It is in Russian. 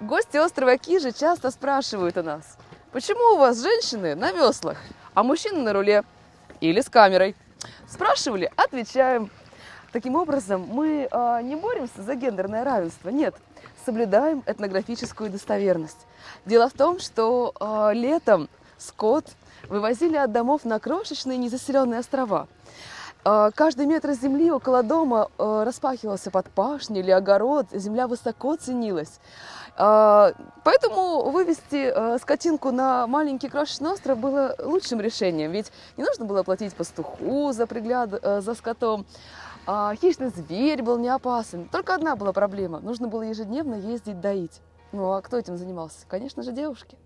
Гости острова Кижи часто спрашивают у нас, почему у вас женщины на веслах, а мужчины на руле или с камерой? Спрашивали, отвечаем. Таким образом, мы э, не боремся за гендерное равенство, нет, соблюдаем этнографическую достоверность. Дело в том, что э, летом скот вывозили от домов на крошечные незаселенные острова. Э, каждый метр земли около дома э, распахивался под пашню или огород, земля высоко ценилась. Э, поэтому вывести скотинку на маленький крошечный остров было лучшим решением, ведь не нужно было платить пастуху за пригляд за скотом. А хищный зверь был не опасен. Только одна была проблема. Нужно было ежедневно ездить доить. Ну а кто этим занимался? Конечно же, девушки.